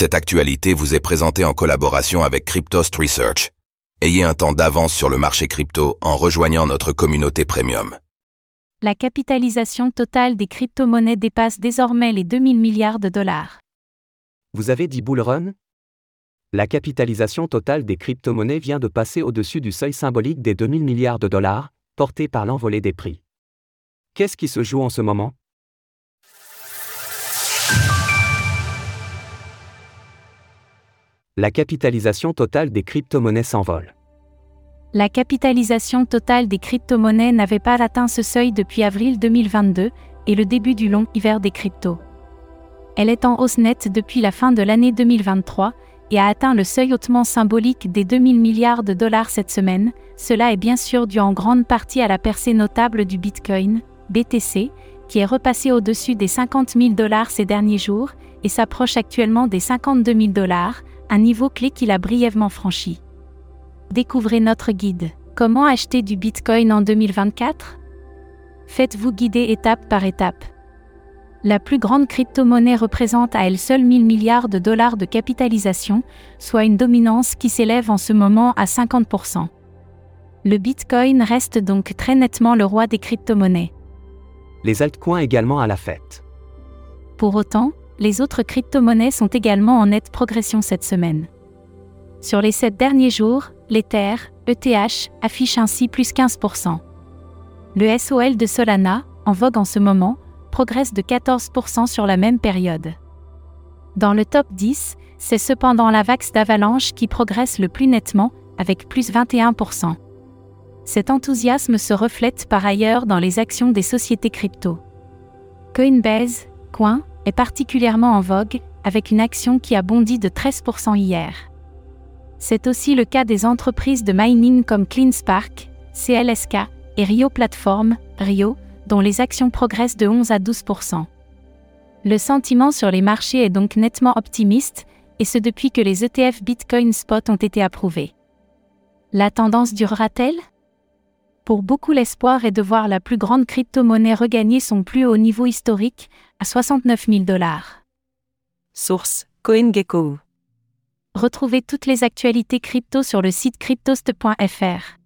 Cette actualité vous est présentée en collaboration avec Cryptost Research. Ayez un temps d'avance sur le marché crypto en rejoignant notre communauté premium. La capitalisation totale des crypto-monnaies dépasse désormais les 2000 milliards de dollars. Vous avez dit bull run? La capitalisation totale des crypto-monnaies vient de passer au-dessus du seuil symbolique des 2000 milliards de dollars, porté par l'envolée des prix. Qu'est-ce qui se joue en ce moment? La capitalisation totale des crypto-monnaies s'envole. La capitalisation totale des crypto-monnaies n'avait pas atteint ce seuil depuis avril 2022 et le début du long hiver des cryptos. Elle est en hausse nette depuis la fin de l'année 2023 et a atteint le seuil hautement symbolique des 2000 milliards de dollars cette semaine. Cela est bien sûr dû en grande partie à la percée notable du Bitcoin, BTC, qui est repassé au-dessus des 50 000 dollars ces derniers jours et s'approche actuellement des 52 000 dollars, un niveau clé qu'il a brièvement franchi. Découvrez notre guide. Comment acheter du Bitcoin en 2024 Faites-vous guider étape par étape. La plus grande crypto-monnaie représente à elle seule 1000 milliards de dollars de capitalisation, soit une dominance qui s'élève en ce moment à 50%. Le Bitcoin reste donc très nettement le roi des crypto-monnaies. Les altcoins également à la fête. Pour autant, les autres crypto-monnaies sont également en nette progression cette semaine. Sur les sept derniers jours, l'Ether, ETH, affiche ainsi plus 15%. Le SOL de Solana, en vogue en ce moment, progresse de 14% sur la même période. Dans le top 10, c'est cependant la Vax d'Avalanche qui progresse le plus nettement, avec plus 21%. Cet enthousiasme se reflète par ailleurs dans les actions des sociétés crypto. Coinbase, Coin, est particulièrement en vogue, avec une action qui a bondi de 13% hier. C'est aussi le cas des entreprises de mining comme CleanSpark, CLSK et Rio Platform, Rio, dont les actions progressent de 11 à 12% Le sentiment sur les marchés est donc nettement optimiste, et ce depuis que les ETF Bitcoin Spot ont été approuvés. La tendance durera-t-elle? Pour beaucoup, l'espoir est de voir la plus grande crypto-monnaie regagner son plus haut niveau historique, à 69 000 dollars. Source CoinGecko. Retrouvez toutes les actualités crypto sur le site cryptost.fr.